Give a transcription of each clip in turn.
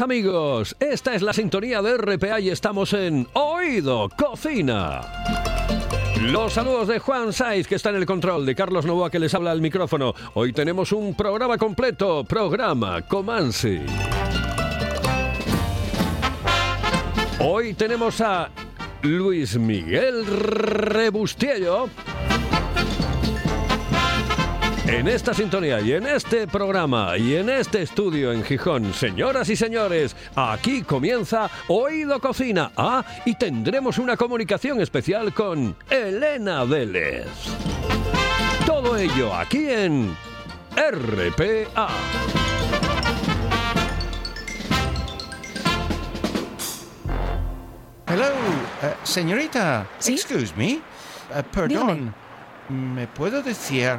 Amigos, esta es la sintonía de RPA y estamos en Oído Cocina. Los saludos de Juan Saiz, que está en el control, de Carlos Novoa, que les habla al micrófono. Hoy tenemos un programa completo, programa Comansi. Hoy tenemos a Luis Miguel Rebustiello. En esta sintonía y en este programa y en este estudio en Gijón, señoras y señores, aquí comienza Oído Cocina. Ah, y tendremos una comunicación especial con Elena Vélez. Todo ello aquí en RPA. Hello, eh, señorita. ¿Sí? Excuse me. Eh, perdón. ¿Me puedo decir,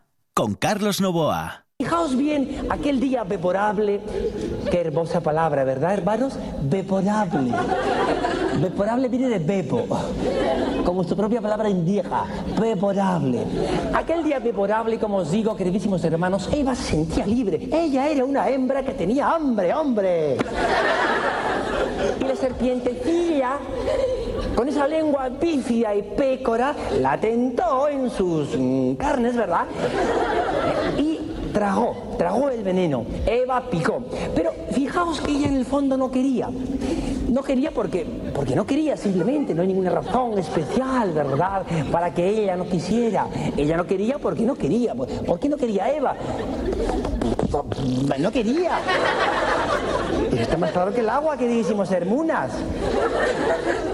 con Carlos Novoa. Fijaos bien aquel día memorable, qué hermosa palabra, ¿verdad, hermanos? Memorable. Memorable viene de bebo, como su propia palabra indica, memorable. Aquel día memorable, como os digo, queridísimos hermanos, Eva se sentía libre. Ella era una hembra que tenía hambre, hombre. Y la serpientecilla, con esa lengua bífida y pécora, la tentó en sus mm, carnes, ¿verdad? Y tragó, tragó el veneno. Eva picó. Pero fijaos que ella en el fondo no quería. No quería porque, porque no quería simplemente, no hay ninguna razón especial, ¿verdad? Para que ella no quisiera. Ella no quería porque no quería. ¿Por qué no quería Eva? No quería. Está más claro que el agua que dijimos hermunas.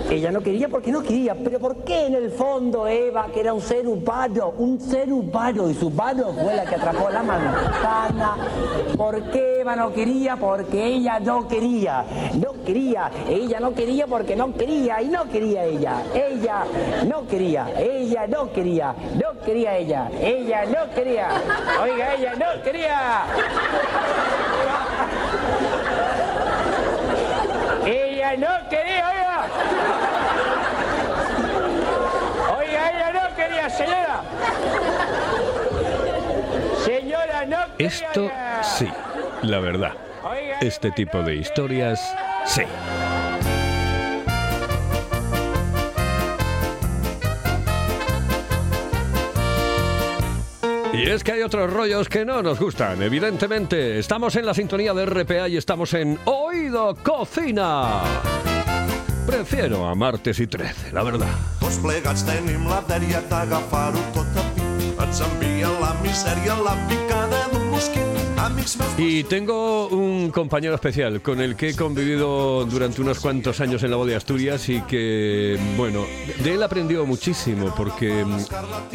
Ella no quería porque no quería, pero ¿por qué en el fondo Eva, que era un ser humano, un ser humano, y su mano fue la que atrapó la manzana? ¿Por qué Eva no quería? Porque ella no quería, no quería, ella no quería porque no quería y no quería ella, ella no quería, ella no quería, no quería ella, ella no quería, oiga, ella no quería. Ella no quería, oiga. Oiga, ella no quería, señora. Señora, no quería. Esto sí, la verdad. Este tipo de historias, sí. Y es que hay otros rollos que no nos gustan, evidentemente. Estamos en la sintonía de RPA y estamos en Oído Cocina. Prefiero a martes y 13, la verdad. La la la. Y tengo un compañero especial con el que he convivido durante unos cuantos años en la voz de Asturias y que, bueno, de él aprendió muchísimo porque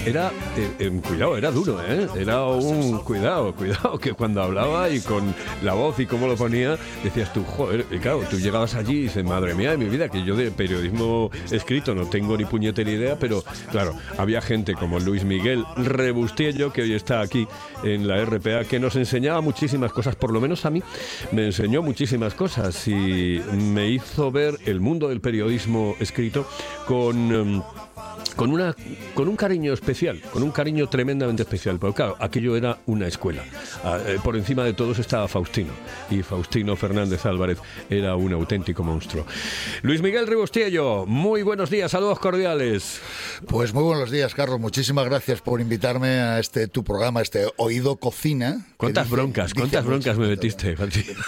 era, eh, eh, cuidado, era duro, ¿eh? Era un cuidado, cuidado, que cuando hablaba y con la voz y cómo lo ponía, decías tú, joder, y claro, tú llegabas allí y dices, madre mía de mi vida, que yo de periodismo escrito no tengo ni puñetera idea, pero claro, había gente como Luis Miguel Rebustiello, que hoy está aquí en la RPA, que nos enseñaba muchísimas cosas, por lo menos a mí, me enseñó muchísimas cosas y me hizo ver el mundo del periodismo escrito con... con, una, con un cariño especial, con un cariño tremendamente especial. Pero claro, aquello era una escuela. Ah, eh, por encima de todos estaba Faustino. Y Faustino Fernández Álvarez era un auténtico monstruo. Luis Miguel Ribostiello, muy buenos días, saludos cordiales. Pues muy buenos días, Carlos. Muchísimas gracias por invitarme a este tu programa, este Oído Cocina. ¿Cuántas dice- broncas, cuántas broncas me ¿no? metiste?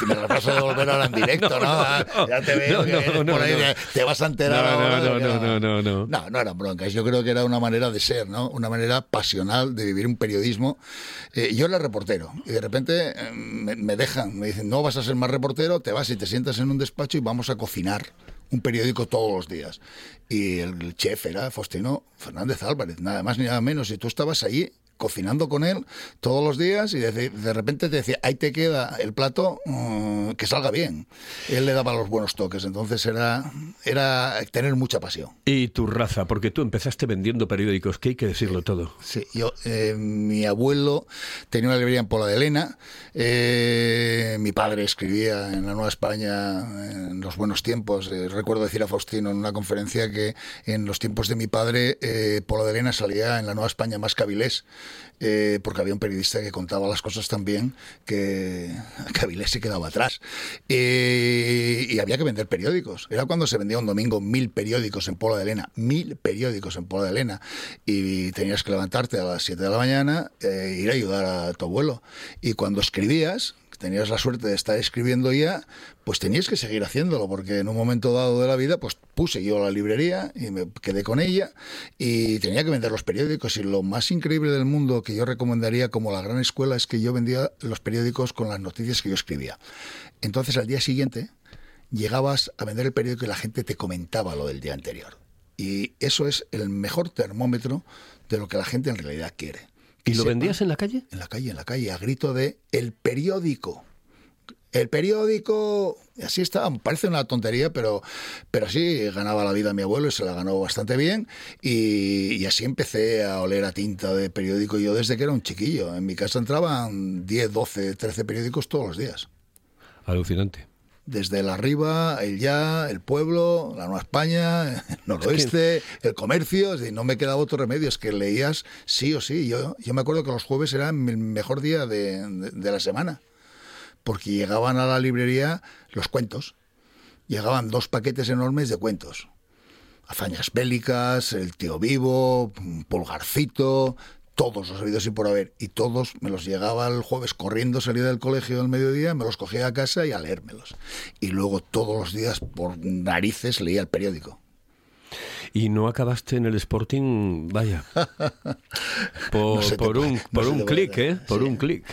Me las vas a devolver ahora en directo, ¿no? Ya te veo no, que no, no, por ahí, no. te vas a enterar No, no, ahora de no, que no, era- no, no, no. No, no eran Yo creo que era una manera de ser, ¿no? Una manera pasional de vivir un periodismo. Eh, yo era reportero y de repente eh, me, me dejan, me dicen, no vas a ser más reportero, te vas y te sientas en un despacho y vamos a cocinar un periódico todos los días. Y el chef era Faustino Fernández Álvarez, nada más ni nada menos. Y tú estabas allí cocinando con él todos los días y de, de repente te decía, ahí te queda el plato, mm, que salga bien. Él le daba los buenos toques, entonces era, era tener mucha pasión. Y tu raza, porque tú empezaste vendiendo periódicos, que hay que decirlo todo. Sí, yo, eh, mi abuelo tenía una librería en Pola de Elena, eh, mi padre escribía en la Nueva España en los buenos tiempos. Eh, recuerdo decir a Faustino en una conferencia que en los tiempos de mi padre, Pola de Elena salía en la Nueva España más que Avilés, eh, porque había un periodista que contaba las cosas tan bien que, que Avilés se quedaba atrás. Y había que vender periódicos. Era cuando se vendía un domingo mil periódicos en Pola de Elena, mil periódicos en Pola de Elena. Y tenías que levantarte a las 7 de la mañana e ir a ayudar a tu abuelo. Y cuando escribías, tenías la suerte de estar escribiendo ya, pues tenías que seguir haciéndolo, porque en un momento dado de la vida, pues puse yo la librería y me quedé con ella y tenía que vender los periódicos. Y lo más increíble del mundo que yo recomendaría como la gran escuela es que yo vendía los periódicos con las noticias que yo escribía. Entonces al día siguiente llegabas a vender el periódico y la gente te comentaba lo del día anterior. Y eso es el mejor termómetro de lo que la gente en realidad quiere. ¿Y lo sepa- vendías en la calle? en la calle, en la calle, a grito de el periódico. El periódico, así estaba, parece una tontería, pero, pero sí, ganaba la vida mi abuelo y se la ganó bastante bien. Y, y así empecé a oler a tinta de periódico yo desde que era un chiquillo. En mi casa entraban 10, 12, 13 periódicos todos los días. Alucinante. Desde el arriba, el ya, el pueblo, la Nueva España, el noroeste, el comercio, es decir, no me quedaba otro remedio, es que leías sí o sí. Yo, yo me acuerdo que los jueves era el mejor día de, de- de la semana, porque llegaban a la librería los cuentos. Llegaban dos paquetes enormes de cuentos. Hazañas bélicas, El tío vivo, Pulgarcito, todos los habidos y por haber. Y todos me los llegaba el jueves corriendo, salía del colegio al mediodía, me los cogía a casa y a leérmelos. Y luego todos los días, por narices, leía el periódico. Y no acabaste en el Sporting, vaya. Por, No un, por se un clic. ¿eh? Por Sí. un clic.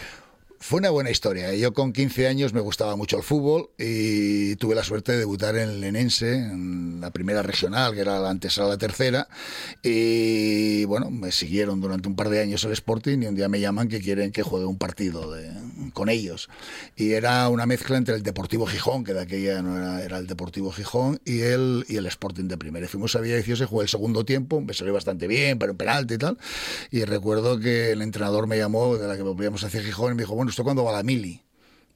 Fue una buena historia. Yo con 15 años me gustaba mucho el fútbol y tuve la suerte de debutar en el en la primera regional, que era la antesala la tercera. Y bueno, me siguieron durante un par de años el Sporting y un día me llaman que quieren que juegue un partido de- con ellos. Y era una mezcla entre el Deportivo Gijón, que de aquella no era, era el Deportivo Gijón, y el, y el Sporting de primera. Y fuimos a Villaviciosa y jugué el segundo tiempo, me salió bastante bien, pero en penalti y tal. Y recuerdo que el entrenador me llamó de la que volvíamos hacia Gijón y me dijo, bueno, ¿usted cuándo va a la mili?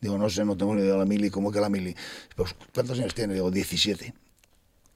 Digo, no sé, no tengo ni idea de la mili, ¿cómo que la mili? Pues, ¿cuántos años tiene? Digo, 17.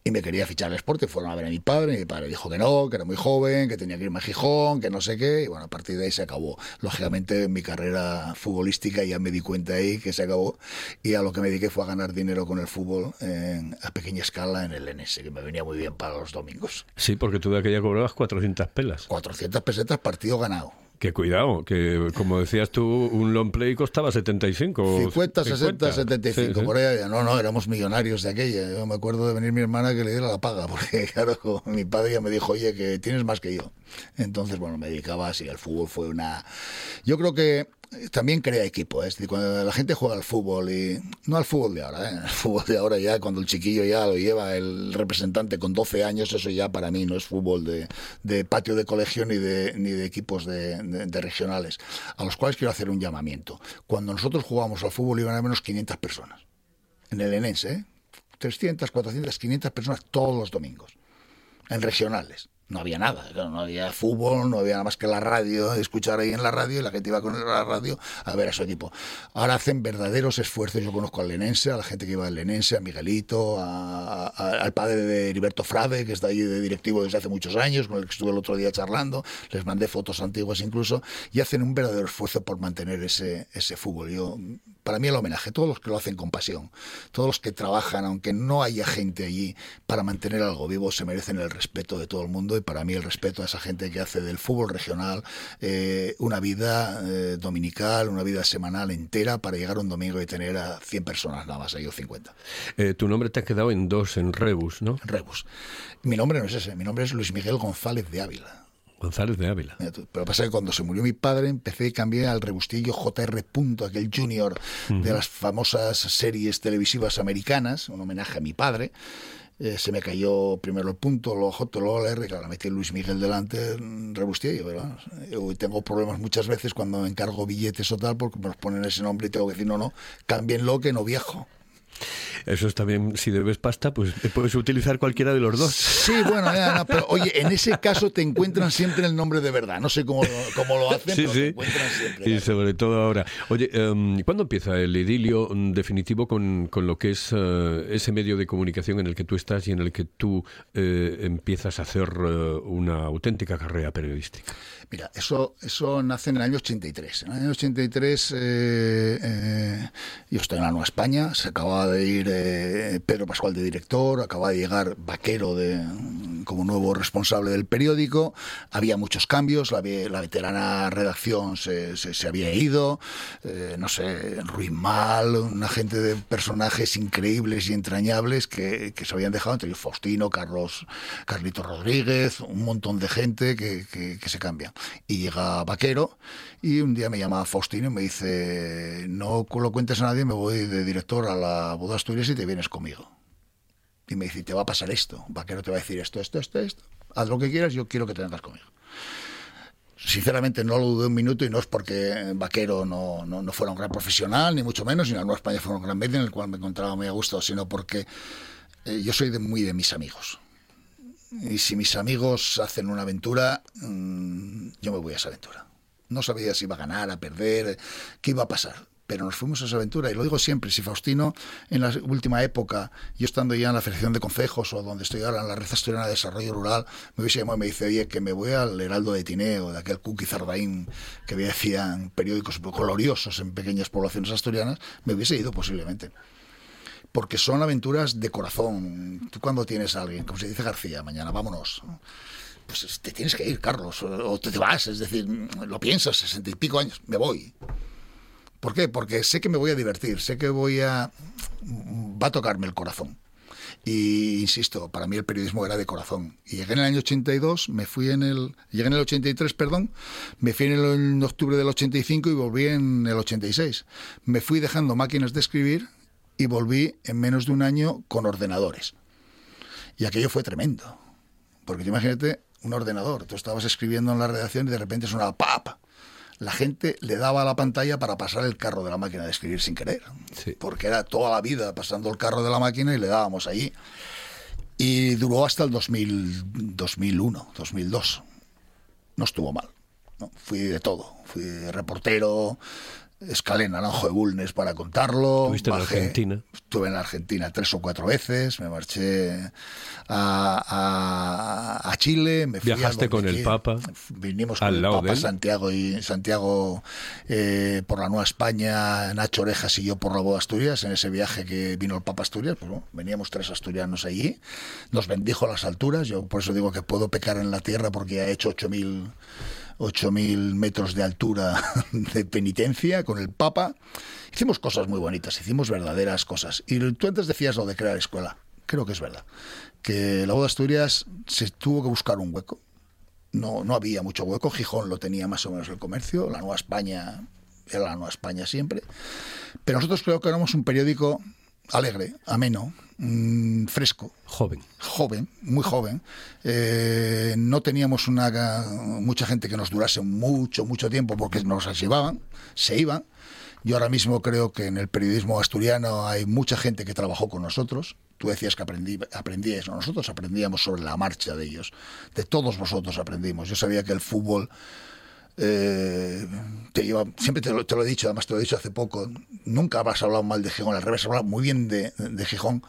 Y me quería fichar al Sporting, fueron a ver a mi padre, y mi padre dijo que no, que era muy joven, que tenía que irme a Gijón, que no sé qué, y bueno, a partir de ahí se acabó. Lógicamente mi carrera futbolística ya me di cuenta ahí que se acabó, y a lo que me dediqué fue a ganar dinero con el fútbol en- a pequeña escala en el NS, que me venía muy bien para los domingos. Sí, porque tú de aquella cobrabas 400 pelas. 400 pesetas partido ganado. Que cuidado, que como decías tú, un long play costaba 75. o 50, 60, 50. 75, Sí, sí. por ahí. No, no, éramos millonarios de aquella. Yo me acuerdo de venir mi hermana que le diera la paga, porque claro, mi padre ya me dijo, oye, que tienes más que yo. Entonces, bueno, me dedicaba así, al fútbol fue una... Yo creo que también crea equipo, ¿eh? es decir, cuando la gente juega al fútbol y no al fútbol de ahora, ¿eh? el fútbol de ahora ya cuando el chiquillo ya lo lleva el representante con 12 años, eso ya para mí no es fútbol de, patio de colegio ni de, ni de equipos de regionales, a los cuales quiero hacer un llamamiento. Cuando nosotros jugábamos al fútbol iban a menos 500 personas, en el Enense, ¿eh? 300, 400, 500 personas todos los domingos, en regionales. No había nada, no había fútbol, no había nada más que la radio, escuchar ahí en la radio y la gente iba con la radio a ver a su equipo. Ahora hacen verdaderos esfuerzos, yo conozco al Lenense, a la gente que iba al Lenense, a Miguelito, a- al padre de Heriberto Frade, que está ahí de directivo desde hace muchos años, con el que estuve el otro día charlando, les mandé fotos antiguas incluso, y hacen un verdadero esfuerzo por mantener ese, ese fútbol. Yo, para mí el homenaje, todos los que lo hacen con pasión, todos los que trabajan, aunque no haya gente allí para mantener algo vivo, se merecen el respeto de todo el mundo y para mí el respeto a esa gente que hace del fútbol regional eh, una vida eh, dominical, una vida semanal entera para llegar un domingo y tener a 100 personas nada más, ahí o 50. Eh, tu nombre te ha quedado en dos, en Rebus, ¿no? Rebus. Mi nombre no es ese, mi nombre es Luis Miguel González de Ávila. González de Ávila. Pero pasa que cuando se murió mi padre empecé a cambiar al rebustillo JR. Punto, aquel junior de las famosas series televisivas americanas, un homenaje a mi padre. Eh, se me cayó primero el punto, luego J, luego la R, claro, metí Luis Miguel delante, rebustillo, ¿verdad? Hoy tengo problemas muchas veces cuando encargo billetes o tal, porque me los ponen ese nombre y tengo que decir, no, no, cámbienlo que no viejo. Eso es también, si debes pasta, pues puedes utilizar cualquiera de los dos. Sí, bueno, pero oye, en ese caso te encuentran siempre el nombre de verdad. No sé cómo, cómo lo hacen, pero te encuentran siempre. Y sobre todo ahora. Oye, um, ¿cuándo empieza el idilio definitivo con, con lo que es uh, ese medio de comunicación en el que tú estás y en el que tú eh, empiezas a hacer uh, una auténtica carrera periodística? Mira, eso, eso nace en el año 83. En el año 83 eh, eh, yo estoy en la Nueva España, se acaba de ir eh, Pedro Pascual de director, acaba de llegar Vaquero de, como nuevo responsable del periódico, había muchos cambios, la, la veterana redacción se, se, había ido, no sé, Ruiz Mal, una gente de personajes increíbles y entrañables que, que se habían dejado, entre ellos Faustino, Carlos, Carlito Rodríguez, un montón de gente que, que, que se cambian y llega Vaquero y un día me llama Faustino y me dice, no lo cuentes a nadie, me voy de director a la Boda Asturias y te vienes conmigo. Y me dice, te va a pasar esto, Vaquero te va a decir esto, esto, esto, esto, haz lo que quieras, yo quiero que te vengas conmigo. Sinceramente no lo dudé un minuto y no es porque Vaquero no, no, fuera un gran profesional, ni mucho menos, ni la Nueva España fuera un gran medio en el cual me encontraba muy a gusto, sino porque eh, yo soy de, muy de mis amigos y si mis amigos hacen una aventura, mm, yo me voy a esa aventura. No sabía si iba a ganar, a perder, qué iba a pasar. Pero nos fuimos a esa aventura. Y lo digo siempre, si Faustino, en la última época, yo estando ya en la Federación de Concejos o donde estoy ahora, en la Red Asturiana de Desarrollo Rural, me hubiese llamado y me dice, oye, que me voy al Heraldo de Tineo, de aquel Cookie Zardaín que decían periódicos gloriosos en pequeñas poblaciones asturianas, me hubiese ido posiblemente porque son aventuras de corazón. Tú cuando tienes a alguien, como se dice García, mañana vámonos, pues te tienes que ir, Carlos, o te vas, es decir, lo piensas, sesenta y pico años, me voy. ¿Por qué? Porque sé que me voy a divertir, sé que voy a... va a tocarme el corazón. Y insisto, para mí el periodismo era de corazón. Y llegué en el año 82, me fui en el. Llegué en el 83, perdón, me fui en, el, en octubre del 85 y volví en el 86. Me fui dejando máquinas de escribir y volví en menos de un año con ordenadores. Y aquello fue tremendo. Porque imagínate un ordenador, tú estabas escribiendo en la redacción y de repente sonaba ¡pap! La gente le daba a la pantalla para pasar el carro de la máquina de escribir sin querer. Porque era toda la vida pasando el carro de la máquina y le dábamos allí. Y duró hasta el 2000, 2001, 2002. No estuvo mal. ¿no? Fui de todo. Fui reportero, escalé en Naranjo de Bulnes para contarlo. ¿Estuviste en Argentina? Estuve en Argentina tres o cuatro veces, me marché a, a, Chile. Me fui ¿Viajaste con el Papa? Vinimos con el Papa, Santiago, y, Santiago eh, por la Nueva España, Nacho Orejas y yo por la Boda Asturias, en ese viaje que vino el Papa Asturias, pues veníamos tres asturianos allí, nos bendijo a las alturas, yo por eso digo que puedo pecar en la tierra porque ha hecho 8.000 8.000 metros de altura de penitencia con el Papa. Hicimos cosas muy bonitas, hicimos verdaderas cosas. Y tú antes decías lo de crear escuela. Creo que es verdad. Que la Boda Asturias se tuvo que buscar un hueco. No, no había mucho hueco. Gijón lo tenía más o menos el comercio. La Nueva España era la Nueva España siempre. Pero nosotros creo que éramos un periódico alegre, ameno, mm, fresco. Joven. Joven, muy joven. Eh, no teníamos una, mucha gente que nos durase mucho, mucho tiempo porque nos llevaban, se iban. Yo ahora mismo creo que en el periodismo asturiano hay mucha gente que trabajó con nosotros. Tú decías que aprendí, aprendíais, nosotros aprendíamos sobre la marcha de ellos. De todos vosotros aprendimos. Yo sabía que el fútbol eh, te lleva, siempre te lo, te lo, he dicho, además te lo he dicho hace poco, nunca habrás hablado mal de Gijón, al revés, has hablado muy bien de, de Gijón,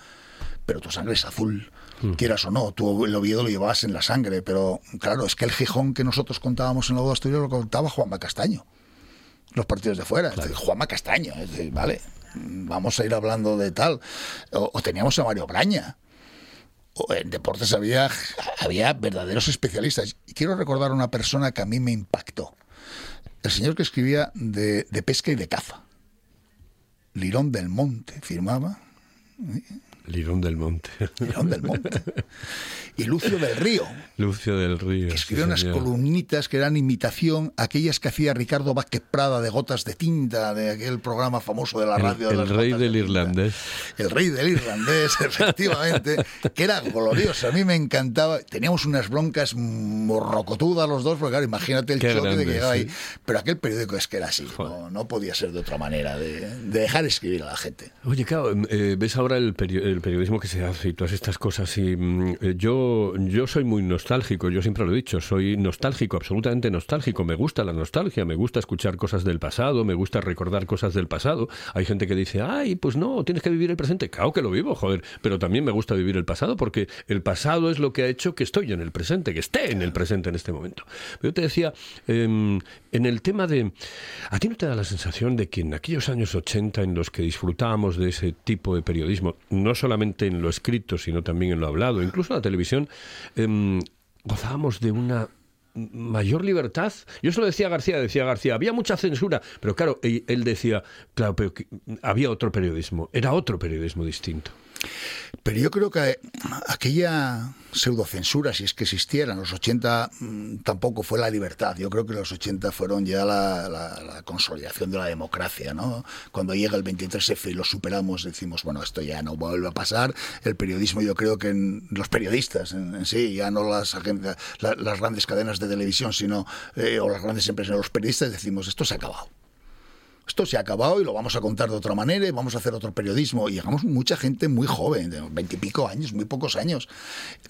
pero tu sangre es azul, mm. quieras o no, tú el Oviedo lo llevabas en la sangre, pero claro, es que el Gijón que nosotros contábamos en la Boda Asturias lo contaba Juanma Castaño, los partidos de fuera, claro. Juanma Castaño, es decir, vale, vamos a ir hablando de tal, o, o teníamos a Mario Braña, o en deportes había, había verdaderos especialistas. Y quiero recordar a una persona que a mí me impactó. El señor que escribía de, de pesca y de caza. Lirón del Monte firmaba. Lirón del Monte. Lirón del Monte. Y Lucio del Río, Lucio del Río. que sí, escribió unas señor. columnitas que eran imitación a aquellas que hacía Ricardo Vázquez Prada de Gotas de Tinta, de aquel programa famoso de la El- radio. de el rey de del irlandés. El rey del irlandés, efectivamente, que era glorioso. A mí me encantaba. Teníamos unas broncas morrocotudas los dos, porque claro, imagínate el Qué choque de que llegaba sí. ahí. Pero aquel periódico es que era así, no, no podía ser de otra manera, de, de dejar escribir a la gente. Oye, claro, eh, ves ahora el, el periodismo que se hace y todas estas cosas. Y mm, eh, yo, yo soy muy nostálgico, yo siempre lo he dicho, soy nostálgico, absolutamente nostálgico. Me gusta la nostalgia, me gusta escuchar cosas del pasado, me gusta recordar cosas del pasado. Hay gente que dice, ay, pues no, tienes que vivir el presente. Claro que lo vivo, joder, pero también me gusta vivir el pasado porque el pasado es lo que ha hecho que estoy en el presente, que esté en el presente en este momento. Yo te decía, em, en el tema de... ¿A ti no te da la sensación de que en aquellos años 80 en los que disfrutábamos de ese tipo de periodismo, no solamente en lo escrito, sino también en lo hablado, incluso en la televisión, em, gozábamos de una mayor libertad. Yo se lo decía García, decía García, había mucha censura, pero claro, él decía, claro, pero había otro periodismo, era otro periodismo distinto. Pero yo creo que aquella pseudocensura, si es que existiera, en los 80 mm, tampoco fue la libertad. Yo creo que los 80 fueron ya la, consolidación de la democracia. ¿no? Cuando llega el 23F y lo superamos, decimos, bueno, esto ya no vuelve a pasar. El periodismo, yo creo que en, los periodistas en, sí, ya no las, las grandes cadenas de televisión, sino, eh, o las grandes empresas, los periodistas decimos, esto se ha acabado esto se ha acabado y lo vamos a contar de otra manera y vamos a hacer otro periodismo. Y llegamos mucha gente muy joven, de veintipico años, muy pocos años,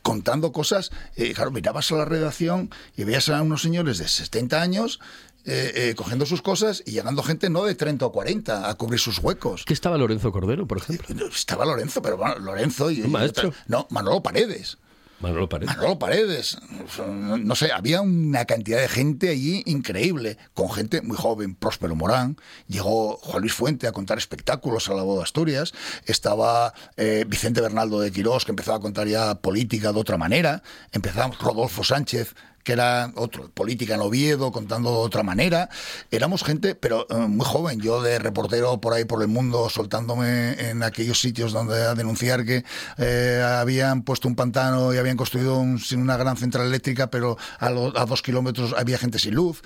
contando cosas. Eh, claro, mirabas a la redacción y veías a unos señores de 70 años eh, eh, cogiendo sus cosas y llegando gente no de 30 o 40 a cubrir sus huecos. ¿Qué estaba Lorenzo Cordero, por ejemplo? Estaba Lorenzo, pero bueno, Lorenzo y... ¿Un maestro? No, Manolo Paredes. Manolo Paredes. Manolo Paredes, no sé, había una cantidad de gente allí increíble, con gente muy joven, Próspero Morán, llegó Juan Luis Fuente a contar espectáculos a la voz de Asturias, estaba eh, Vicente Bernaldo de Quirós, que empezaba a contar ya política de otra manera, empezamos Rodolfo Sánchez, que era otro, política en Oviedo, contando de otra manera. Éramos gente, pero eh, muy joven. Yo de reportero por ahí por el mundo, soltándome en aquellos sitios donde a denunciar que eh, habían puesto un pantano y habían construido un- una gran central eléctrica, pero a, dos kilómetros había gente sin luz.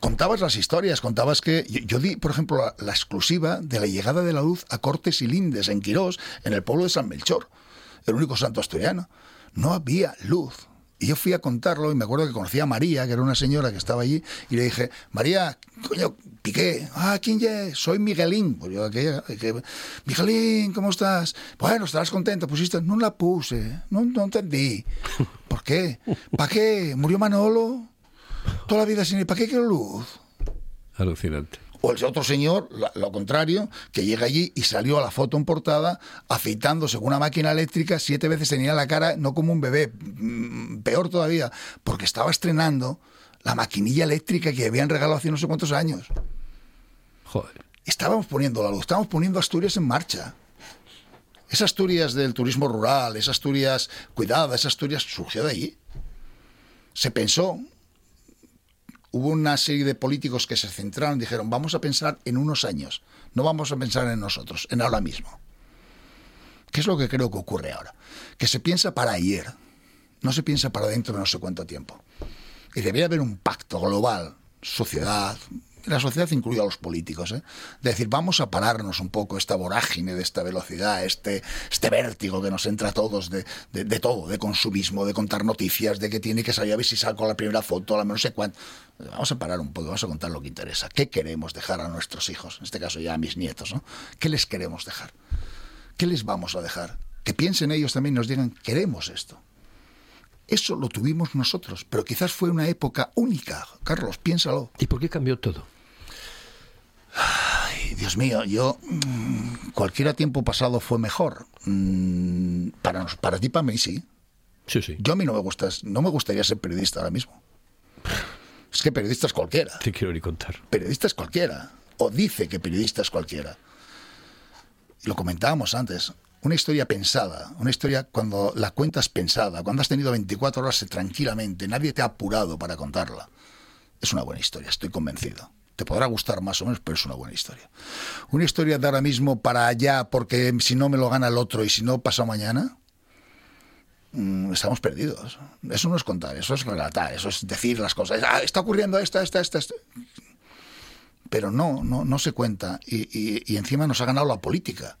Contabas las historias, contabas que... Yo, yo di, por ejemplo, la, la exclusiva de la llegada de la luz a Cortes y Lindes, en Quirós, en el pueblo de San Melchor, el único santo asturiano. No había luz. Y yo fui a contarlo y me acuerdo que conocí a María, que era una señora que estaba allí, y le dije, María, coño, Piqué, ah, ¿quién es? Soy Miguelín. Pues yo aquella, que, Miguelín, ¿cómo estás? Bueno, estarás contento, pusiste, no la puse, no, no entendí. ¿Por qué? ¿Para qué? ¿Murió Manolo? Toda la vida sin... ¿Para qué quiero luz? Alucinante. O el otro señor, lo contrario, que llega allí y salió a la foto en portada afeitándose con una máquina eléctrica, siete veces tenía la cara no como un bebé, mm, peor todavía, porque estaba estrenando la maquinilla eléctrica que habían regalado hace no sé cuántos años. Joder. Estábamos poniendo la luz, estábamos poniendo Asturias en marcha. Esa Asturias del turismo rural, esa Asturias cuidada, esa Asturias surgió de allí. Se pensó, hubo una serie de políticos que se centraron, dijeron, vamos a pensar en unos años, no vamos a pensar en nosotros, en ahora mismo. ¿Qué es lo que creo que ocurre ahora? Que se piensa para ayer, no se piensa para dentro de no sé cuánto tiempo. Y debería haber un pacto global, sociedad, la sociedad incluida a los políticos, ¿eh? de decir, vamos a pararnos un poco esta vorágine de esta velocidad, este, este vértigo que nos entra a todos de, de- todo, de consumismo, de contar noticias, de que tiene que salir a ver si saco la primera foto, la no sé cuánto. Vamos a parar un poco, vamos a contar lo que interesa. ¿Qué queremos dejar a nuestros hijos? En este caso ya a mis nietos, ¿no? ¿Qué les queremos dejar? ¿Qué les vamos a dejar? Que piensen ellos también y nos digan, queremos esto. Eso lo tuvimos nosotros, pero quizás fue una época única. Carlos, piénsalo. ¿Y por qué cambió todo? Dios mío, yo mm, cualquier tiempo pasado fue mejor. Mm, Para, para ti, para mí, sí. Sí, sí. Yo a mí no me gusta, no me gustaría ser periodista ahora mismo. Es que periodista es cualquiera. Te quiero ni contar. Periodista es cualquiera. O dice que periodista es cualquiera. Lo comentábamos antes. una historia pensada, una historia cuando la cuentas pensada, cuando has tenido 24 horas tranquilamente, nadie te ha apurado para contarla. Es una buena historia, estoy convencido. Te podrá gustar más o menos, pero es una buena historia. Una historia de ahora mismo para allá, porque si no me lo gana el otro y si no pasa mañana, mm, estamos perdidos. Eso no es contar, eso es relatar, eso es decir las cosas. Ah, está ocurriendo esto, esto, esto, esto. Pero no, no, no se cuenta. Y, y- y encima nos ha ganado la política.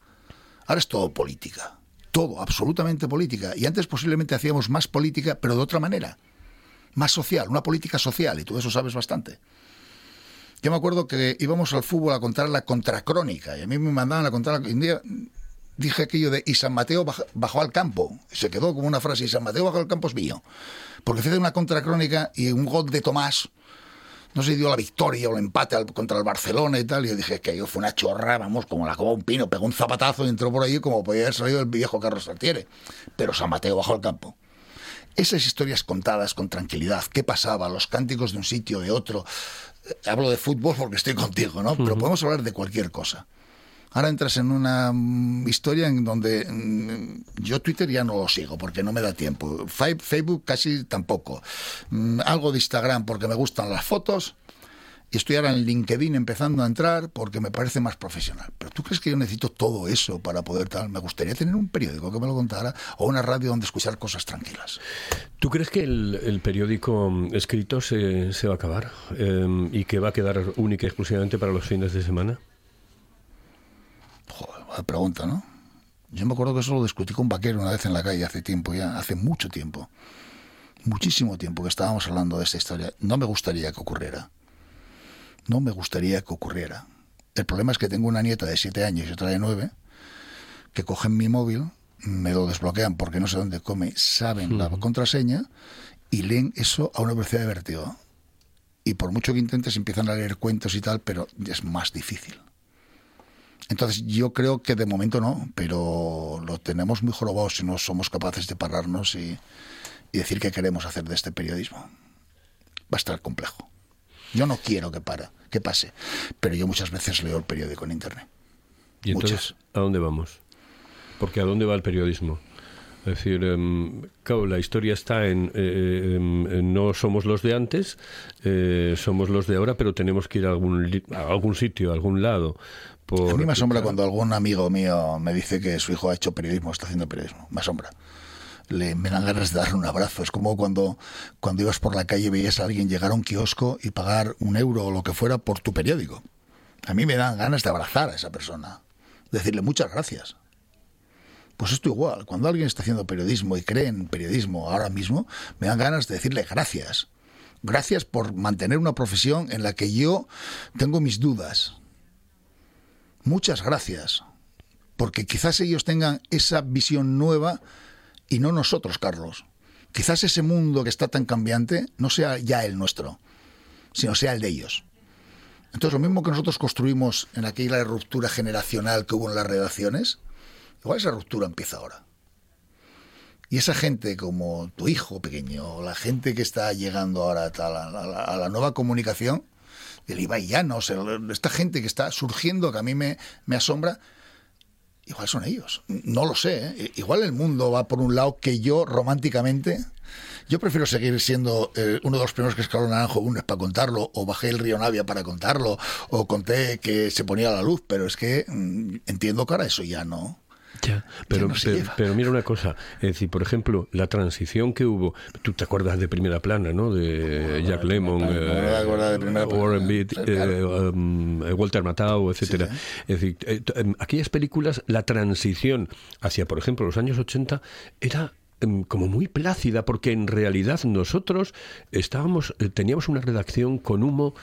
Ahora es todo política. Todo, absolutamente política. Y antes posiblemente hacíamos más política, pero de otra manera. Más social, una política social. Y tú eso sabes bastante. Yo me acuerdo que íbamos al fútbol a contar la contracrónica. Y a mí me mandaban a contar la... día dije aquello de y San Mateo baj- bajó al campo. Se quedó como una frase, y San Mateo bajó al campo es mío. Porque fue una contracrónica y un gol de Tomás no si dio la victoria o el empate al- contra el Barcelona y tal. Y yo dije que yo fue una chorra, vamos, como la coba un pino, pegó un zapatazo y entró por ahí como podía haber salido el viejo Carlos Sartiere. Pero San Mateo bajó al campo. Esas historias contadas con tranquilidad, qué pasaba, los cánticos de un sitio, de otro. Hablo de fútbol porque estoy contigo, ¿no? Pero podemos hablar de cualquier cosa. Ahora entras en una mm, historia en donde mm, yo Twitter ya no lo sigo porque no me da tiempo. Fa- Facebook casi tampoco. Mm, Algo de Instagram porque me gustan las fotos. Y estoy ahora en LinkedIn empezando a entrar porque me parece más profesional. Pero ¿tú crees que yo necesito todo eso para poder tal? Me gustaría tener un periódico que me lo contara o una radio donde escuchar cosas tranquilas. ¿Tú crees que el, el periódico mm, escrito se, se va a acabar eh, y que va a quedar única y exclusivamente para los fines de semana? Joder, buena pregunta, ¿no? Yo me acuerdo que eso lo discutí con Vaquero una vez en la calle hace tiempo ya, hace mucho tiempo. Muchísimo tiempo que estábamos hablando de esta historia. No me gustaría que ocurriera. No me gustaría que ocurriera. El problema es que tengo una nieta de siete años y otra de nueve que cogen mi móvil, me lo desbloquean porque no sé dónde come, saben la contraseña y leen eso a una velocidad de vértigo. Y por mucho que intentes empiezan a leer cuentos y tal, pero es más difícil. Entonces yo creo que de momento no, pero lo tenemos muy jorobado si no somos capaces de pararnos y, y decir qué queremos hacer de este periodismo. Va a estar complejo. Yo no quiero que para, que pase, pero yo muchas veces leo el periódico en internet. ¿Y entonces a dónde vamos? Porque ¿a dónde va el periodismo? Es decir, em, claro, la historia está en, eh, em, en no somos los de antes, eh, somos los de ahora, pero tenemos que ir a algún, li- a algún sitio, a algún lado. A mí me asombra cuando algún amigo mío me dice que su hijo ha hecho periodismo, está haciendo periodismo. Me asombra. Le, me dan ganas de darle un abrazo. Es como cuando, cuando ibas por la calle y veías a alguien llegar a un kiosco y pagar un euro o lo que fuera por tu periódico. A mí me dan ganas de abrazar a esa persona. Decirle muchas gracias. Pues esto igual. Cuando alguien está haciendo periodismo y cree en periodismo ahora mismo, me dan ganas de decirle gracias. Gracias por mantener una profesión en la que yo tengo mis dudas. Muchas gracias. Porque quizás ellos tengan esa visión nueva y no nosotros, Carlos. Quizás ese mundo que está tan cambiante no sea ya el nuestro, sino sea el de ellos. Entonces, lo mismo que nosotros construimos en aquella ruptura generacional que hubo en las redacciones, igual esa ruptura empieza ahora. Y esa gente como tu hijo pequeño, o la gente que está llegando ahora a la nueva comunicación, el Ibai Llanos, el- esta gente que está surgiendo, que a mí me, me asombra, igual son ellos. No lo sé. ¿eh? Igual el mundo va por un lado que yo románticamente. Yo prefiero seguir siendo eh, uno de los primeros que escaló Naranjo para contarlo, o bajé el río Navia para contarlo, o conté que se ponía la luz, pero es que mm, entiendo que ahora eso ya no. Ya, pero, no pero, mira una cosa, es decir, por ejemplo, la transición que hubo, tú te acuerdas de Primera Plana, ¿no? De Jack Lemmon, eh. Warren Beat, Sí, claro. eh, um, Walter Matthau, etcétera. Es decir, eh, em, aquellas películas, la transición hacia, por ejemplo, los años 80 era como muy plácida porque en realidad nosotros estábamos eh, teníamos una redacción con humo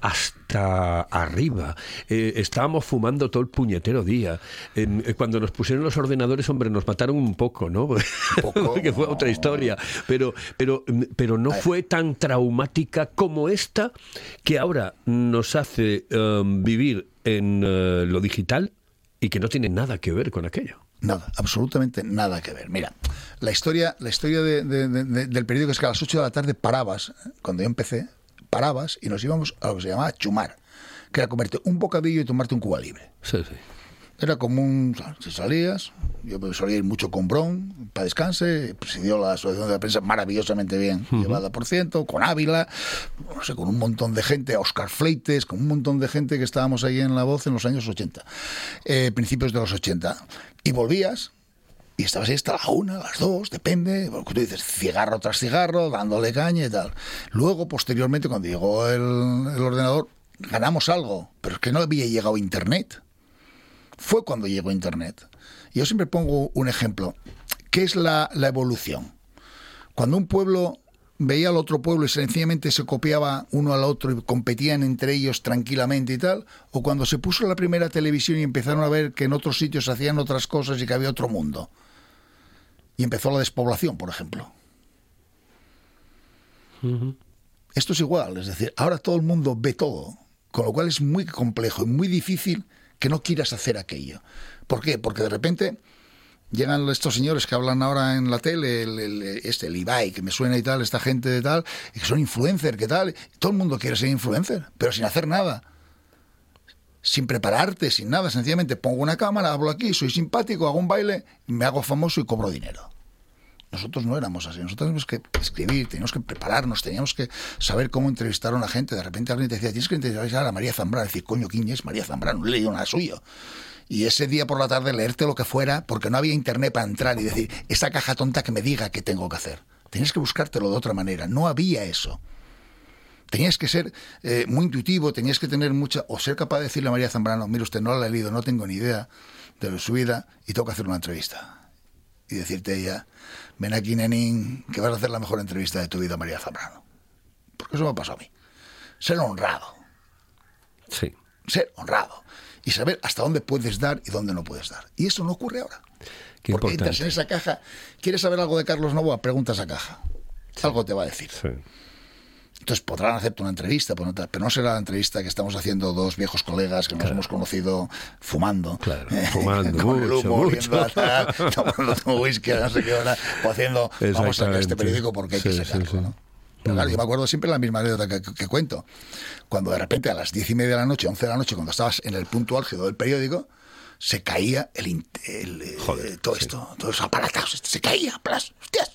hasta arriba. Eh, estábamos fumando todo el puñetero día. Em, eh, cuando nos pusieron los ordenadores hombre nos mataron un poco no poco, que fue otra historia. Pero pero em, pero no fue tan traumática como esta que ahora nos hace em, vivir en lo digital y que no tiene nada que ver con aquello Nada, absolutamente nada que ver. Mira, la historia, la historia de- de- de- de- del periódico es que a las 8 de la tarde parabas, cuando yo empecé, parabas y nos íbamos a lo que se llamaba chumar, que era comerte un bocadillo y tomarte un cuba libre. sí sí Era como un... Si salías, Yo solía ir mucho con Bron, para descanse, presidió la Asociación de la Prensa maravillosamente bien, llevada por ciento, con Ávila, no sé, con un montón de gente, Oscar Fleites, con un montón de gente que estábamos ahí en La Voz en los años 80, eh, principios de los 80. Y volvías, y estabas ahí hasta la una, las dos, depende, porque tú dices cigarro tras cigarro, dándole caña y tal. Luego, posteriormente, cuando llegó el, el ordenador, ganamos algo, pero es que no había llegado Internet. Fue cuando llegó Internet. Yo siempre pongo un ejemplo. ¿Qué es la, la evolución? Cuando un pueblo veía al otro pueblo y sencillamente se copiaba uno al otro y competían entre ellos tranquilamente y tal, o cuando se puso la primera televisión y empezaron a ver que en otros sitios se hacían otras cosas y que había otro mundo. Y empezó la despoblación, por ejemplo. Esto es igual, es decir, ahora todo el mundo ve todo, con lo cual es muy complejo y muy difícil que no quieras hacer aquello. ¿Por qué? Porque de repente llegan estos señores que hablan ahora en la tele, el, este, el Ibai, que me suena y tal, esta gente de tal, y que son influencer, que tal, todo el mundo quiere ser influencer, pero sin hacer nada. Sin prepararte, sin nada, sencillamente pongo una cámara, hablo aquí, soy simpático, hago un baile, me hago famoso y cobro dinero. Nosotros no éramos así, nosotros teníamos que escribir, teníamos que prepararnos, teníamos que saber cómo entrevistar a una gente. De repente alguien te decía, tienes que entrevistar a María Zambrano. Decir, coño, ¿quién es María Zambrano? Leído nada suyo. Y ese día por la tarde leerte lo que fuera, porque no había internet para entrar y decir, esa caja tonta que me diga qué tengo que hacer. Tenías que buscártelo de otra manera. No había eso. Tenías que ser eh, muy intuitivo, tenías que tener mucha, o ser capaz de decirle a María Zambrano, mire usted, no la he leído, no tengo ni idea de su vida y tengo que hacer una entrevista y decirte ella, ven aquí, nenín, que vas a hacer la mejor entrevista de tu vida, María Zambrano. Porque eso me ha pasado a mí. Ser honrado, Sí. ser honrado. Y saber hasta dónde puedes dar y dónde no puedes dar. Y eso no ocurre ahora. Qué Porque importante. entras en esa caja, ¿quieres saber algo de Carlos Novoa? Pregunta a esa caja. Algo te va a decir. Sí. Entonces podrán hacerte una entrevista, pero no, será la entrevista que estamos haciendo dos viejos colegas que nos hemos conocido fumando. Claro, fumando con el mucho, humo, tomando whisky a no sé qué hora, o haciendo, vamos a sacar este periódico porque hay que Sí, sacarlo, sí. ¿no? Pero claro, yo me acuerdo siempre la misma anécdota que, que- que cuento. Cuando de repente a las diez y media de la noche, once de la noche, cuando estabas en el punto álgido del periódico, se caía el, el, eh, Joder, todo esto, todos los aparatos, se caía, plas, hostias.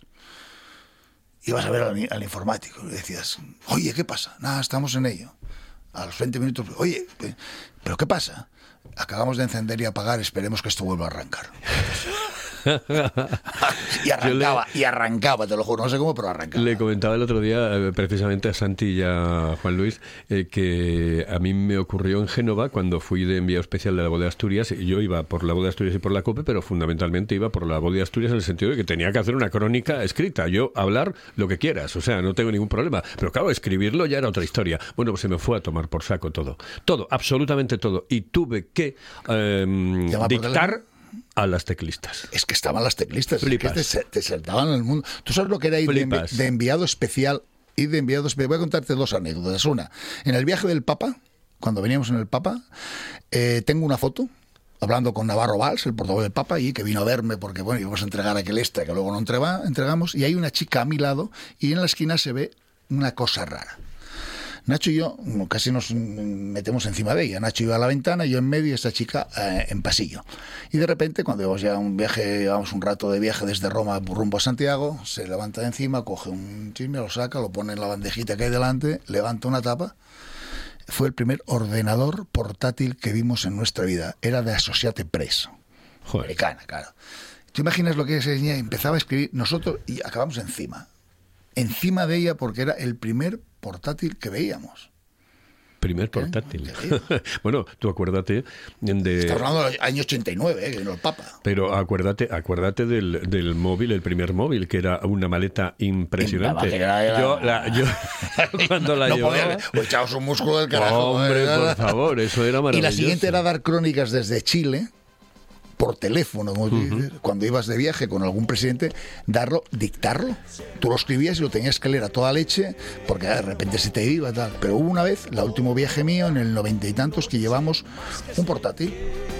Ibas a ver al, al informático y decías, oye, ¿qué pasa? Nada, estamos en ello. A los 20 minutos, oye, pe- ¿pero qué pasa? Acabamos de encender y apagar, esperemos que esto vuelva a arrancar. y arrancaba, y arrancaba, te lo juro, no sé cómo, pero arrancaba. Le comentaba el otro día, eh, precisamente a Santi y a Juan Luis, eh, que a mí me ocurrió en Génova cuando fui de enviado especial de la de Asturias. y Yo iba por la de Asturias y por la COPE, pero fundamentalmente iba por la de Asturias en el sentido de que tenía que hacer una crónica escrita. Yo hablar lo que quieras, o sea, no tengo ningún problema. Pero claro, escribirlo ya era otra historia. Bueno, pues se me fue a tomar por saco todo. Todo, absolutamente todo. Y tuve que em, ¿Llama por dictar? A las teclistas. Es que estaban las teclistas, es que Flipas. te, saltaban el mundo. ¿Tú sabes lo que era ir de, envi- Flipas. de enviado especial? Ir de enviado especial. Voy a contarte dos anécdotas. Una, en el viaje del Papa, cuando veníamos en el Papa, eh, tengo una foto hablando con Navarro Valls, el portavoz del Papa, y que vino a verme porque, bueno, íbamos a entregar aquel extra que luego no entrega- entregamos, y hay una chica a mi lado, y en la esquina se ve una cosa rara. Nacho y yo mm, casi nos mm, metemos encima de ella. Nacho iba a la ventana, yo en medio y esta chica eh, en pasillo. Y de repente, cuando llevamos ya un viaje, llevamos un rato de viaje desde Roma rumbo a Santiago, se levanta de encima, coge un chisme, lo saca, lo pone en la bandejita que hay delante, levanta una tapa. Fue el primer ordenador portátil que vimos en nuestra vida. Era de Associated Press. Joder. Americana, claro. ¿Tú imaginas lo que esa niña empezaba a escribir? Nosotros y acabamos encima. Encima de ella porque era el primer portátil que veíamos. Primer portátil. ¿Qué digo? bueno, tú acuérdate de... Estamos hablando del año 89, ¿eh? que vino el Papa. Pero acuérdate, acuérdate del, del móvil, el primer móvil, que era una maleta impresionante. Que era- era- Yo, la, yo cuando la no llevaba... podía, o echabas un músculo del carajo. Hombre, ¿eh? por favor, eso era Y maravilloso. la siguiente era dar crónicas desde Chile, por teléfono, dices, cuando ibas de viaje con algún presidente, darlo, dictarlo. Tú lo escribías y lo tenías que leer a toda leche, porque de repente se te iba tal. Pero hubo una vez, el último viaje mío, en el noventa y tantos, que llevamos un portátil.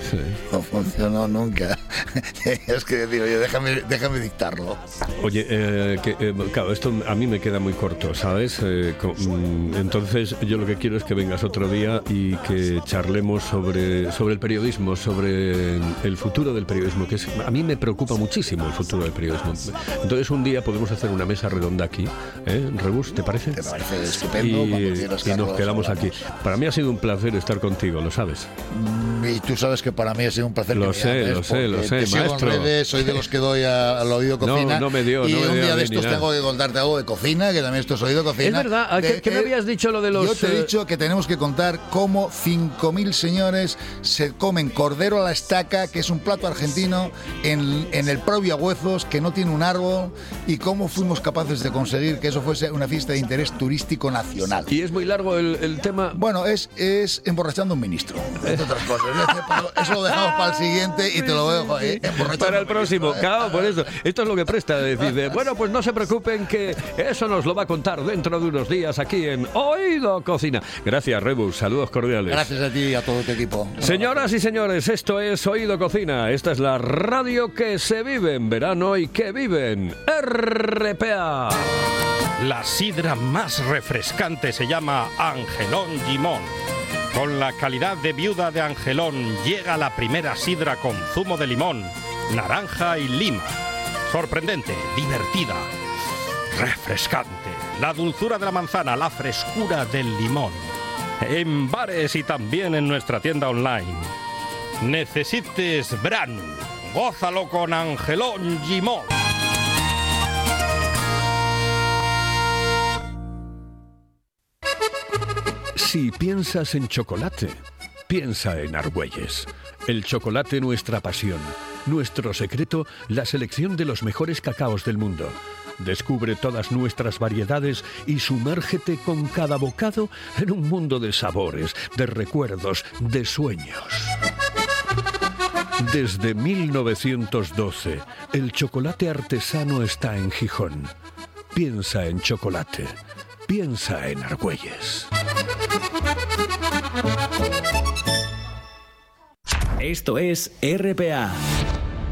Sí. No funcionó nunca. es que digo yo, déjame, déjame dictarlo. Oye, eh, que, eh, claro, esto a mí me queda muy corto, ¿sabes? Eh, mm, entonces yo lo que quiero es que vengas otro día y que charlemos sobre, sobre el periodismo, sobre el futuro del periodismo, que es, a mí me preocupa muchísimo el futuro del periodismo. Entonces un día podemos hacer una mesa redonda aquí, ¿eh? Rebus, ¿te parece? Te parece estupendo. Y, y nos quedamos aquí. Para mí ha sido un placer estar contigo, lo sabes. Mm, Y tú sabes que para mí ha sido un placer. Lo que sé, lo sé, lo sé, maestro. redes, soy de los que doy a- al oído No, cocina. no me dio, Y no me un dio día de estos tengo que contarte algo de cocina, que también esto es oído cocina. Es verdad, ¿a qué- De- qué me eh, habías dicho lo de los, Yo te he eh, dicho que tenemos que contar cómo 5.000 señores se comen cordero a la estaca, que es un plato argentino, en, en el propio Agüezos, que no tiene un árbol, y cómo fuimos capaces de conseguir que eso fuese una fiesta de interés turístico nacional. Y es muy largo el, el tema. Bueno, es, es emborrachando a un ministro, entre otras cosas. Eso lo dejamos para el siguiente y te lo dejo ahí. emborrachando Para el un próximo, ministro, ¿eh? claro, por eso. Esto es lo que presta decir, de, bueno, pues no se preocupen que eso nos lo va a contar dentro de unos días aquí en Oído Cocina. Gracias, Rebus, saludos cordiales. Gracias a ti y a todo tu equipo. Señoras y señores, esto es Oído Cocina. Esta es la radio que se vive en verano y que vive en RPA. La sidra más refrescante se llama Angelón Gimón. Con la calidad de viuda de Angelón llega la primera sidra con zumo de limón, naranja y lima. Sorprendente, divertida, refrescante. La dulzura de la manzana, la frescura del limón. En bares y también en nuestra tienda online. Necesites Bran. Gózalo con Angelón Gimón. Si piensas en chocolate, piensa en Argüelles. El chocolate nuestra pasión. Nuestro secreto, la selección de los mejores cacaos del mundo. Descubre todas nuestras variedades y sumérgete con cada bocado en un mundo de sabores, de recuerdos, de sueños. Desde 1912, el chocolate artesano está en Gijón. Piensa en chocolate. Piensa en Argüelles. Esto es RPA,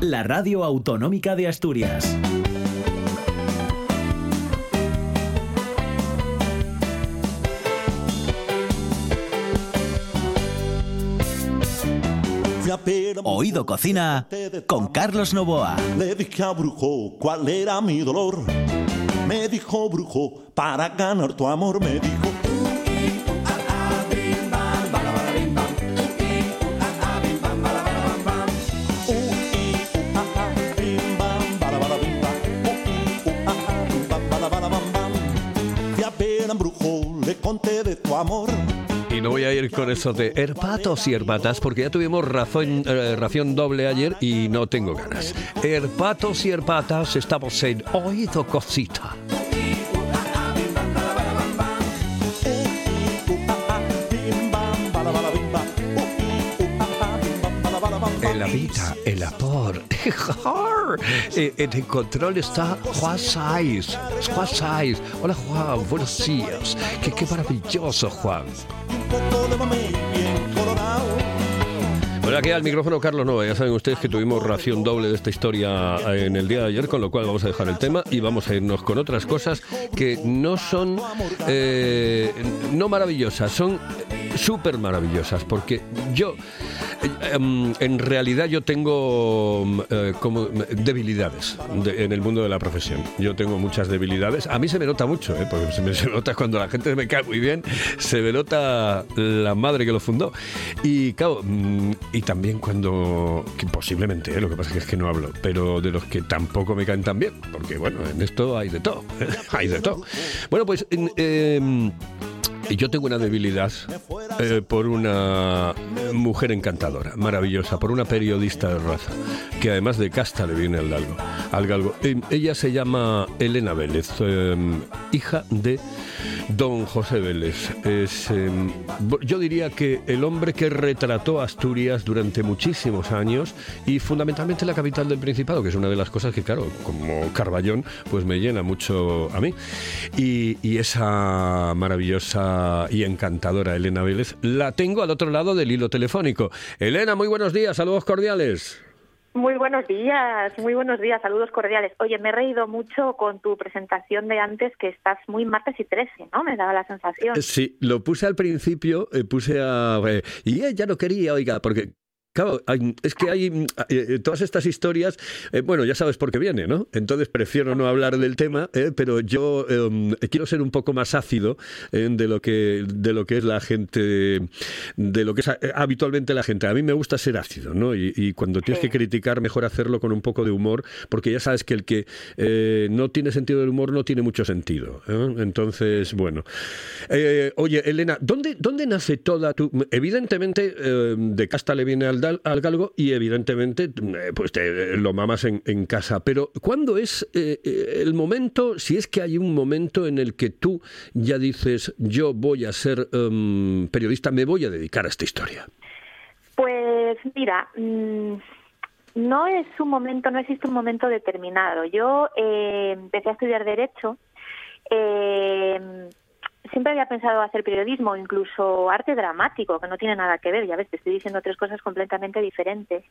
la radio autonómica de Asturias. Oído Cocina con Carlos Novoa. Le dije a brujo cuál era mi dolor. Me dijo brujo, para ganar tu amor, me dijo. Fui a ver brujo, le conté de tu amor. No voy a ir con eso de herpatos y herpatas, porque ya tuvimos eh, ración doble ayer y no tengo ganas. Herpatos y herpatas, estamos en Oído Cosita. El apor. Eh, En el control está Juan Saiz. Juan Saiz. Hola Juan, buenos días. Qué, qué maravilloso Juan. Bueno, aquí al micrófono Carlos Nova. Ya saben ustedes que tuvimos ración doble de esta historia en el día de ayer, con lo cual vamos a dejar el tema y vamos a irnos con otras cosas que no son eh, no maravillosas, son súper maravillosas, porque yo eh, em, en realidad yo tengo mm, eh, como debilidades de- en el mundo de la profesión. Yo tengo muchas debilidades. A mí se me nota mucho, ¿eh? porque se me nota cuando la gente me cae muy bien, se me nota la madre que lo fundó. Y claro, mm, y también cuando, posiblemente, ¿eh? lo que pasa es que no hablo, pero de los que tampoco me caen tan bien, porque bueno, en esto hay de todo, hay de todo. Bueno, pues... em, yo tengo una debilidad eh, por una mujer encantadora, maravillosa, por una periodista de raza, que además de casta le viene al galgo. Al galgo. Ella se llama Elena Vélez, eh, hija de don José Vélez. Es, bo- yo diría que el hombre que retrató Asturias durante muchísimos años y fundamentalmente la capital del Principado, que es una de las cosas que, claro, como Carballón, pues me llena mucho a mí. Y esa maravillosa y encantadora Elena Vélez la tengo al otro lado del hilo telefónico. Elena, muy buenos días, saludos cordiales. Muy buenos días, muy buenos días, saludos cordiales. Oye, me he reído mucho con tu presentación de antes, que estás muy martes y 13, ¿no? Me daba la sensación. Sí, lo puse al principio, eh, puse a... eh, y ella no quería, oiga, porque Claro, es que hay eh, eh, todas estas historias, eh, bueno, ya sabes por qué viene, ¿no? Entonces prefiero no hablar del tema, pero yo em, quiero ser un poco más ácido de lo que de lo que es la gente, de lo que es habitualmente la gente. A mí me gusta ser ácido, ¿no? Y, cuando tienes que criticar, mejor hacerlo con un poco de humor, porque ya sabes que el que no tiene sentido del humor no tiene mucho sentido. Entonces, bueno. oye, Elena, ¿dónde, ¿dónde nace toda tu... Evidentemente, de casta le viene al al, galgo y evidentemente eh, pues te, lo mamas en, casa. Pero ¿cuándo es eh, eh, el momento, si es que hay un momento en el que tú ya dices yo voy a ser em, periodista, me voy a dedicar a esta historia? Pues mira, mm, no es un momento, no existe un momento determinado. Yo empecé a estudiar derecho siempre había pensado hacer periodismo, incluso arte dramático, que no tiene nada que ver, ya ves, te estoy diciendo tres cosas completamente diferentes.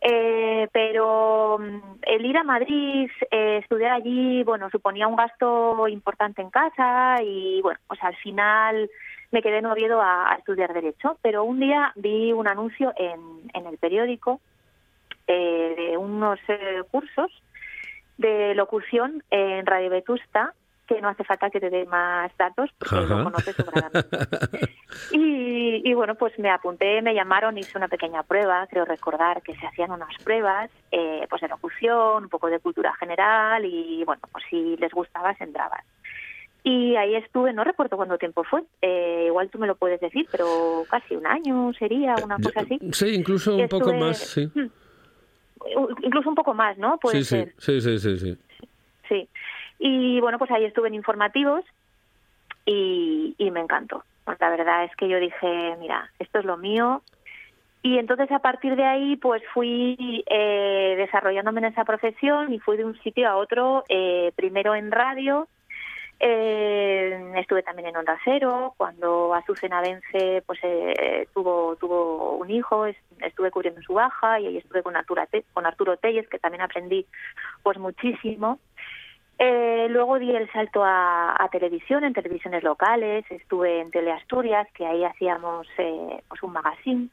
Eh, pero mm, el ir a Madrid, eh, estudiar allí, bueno, suponía un gasto importante en casa y, bueno, pues al final me quedé en a, estudiar Derecho. Pero un día vi un anuncio en, en el periódico eh, de unos cursos de locución en Radio Vetusta que no hace falta que te dé más datos porque lo conoces y, y bueno, pues me apunté, me llamaron, hice una pequeña prueba, creo recordar que se hacían unas pruebas eh, pues de locución, un poco de cultura general y bueno, pues si les gustaba se entraban. Y ahí estuve, no recuerdo cuánto tiempo fue, eh, igual tú me lo puedes decir, pero casi un año sería, una cosa así. Sí, incluso un poco más, sí. Hmm. Incluso un poco más, ¿no? sí, sí, sí, sí, sí. Sí. Y bueno, pues ahí estuve en informativos y, me encantó. La verdad es que yo dije, mira, esto es lo mío. Y entonces a partir de ahí pues fui eh, desarrollándome en esa profesión y fui de un sitio a otro, eh, primero en radio, eh, estuve también en Onda Cero, cuando Azucena Vence pues, tuvo, tuvo un hijo, estuve cubriendo su baja y ahí estuve con Arturo, con Arturo Telles, que también aprendí pues muchísimo. Eh, luego di el salto a, televisión, en televisiones locales, estuve en Teleasturias, que ahí hacíamos eh, pues un magazine,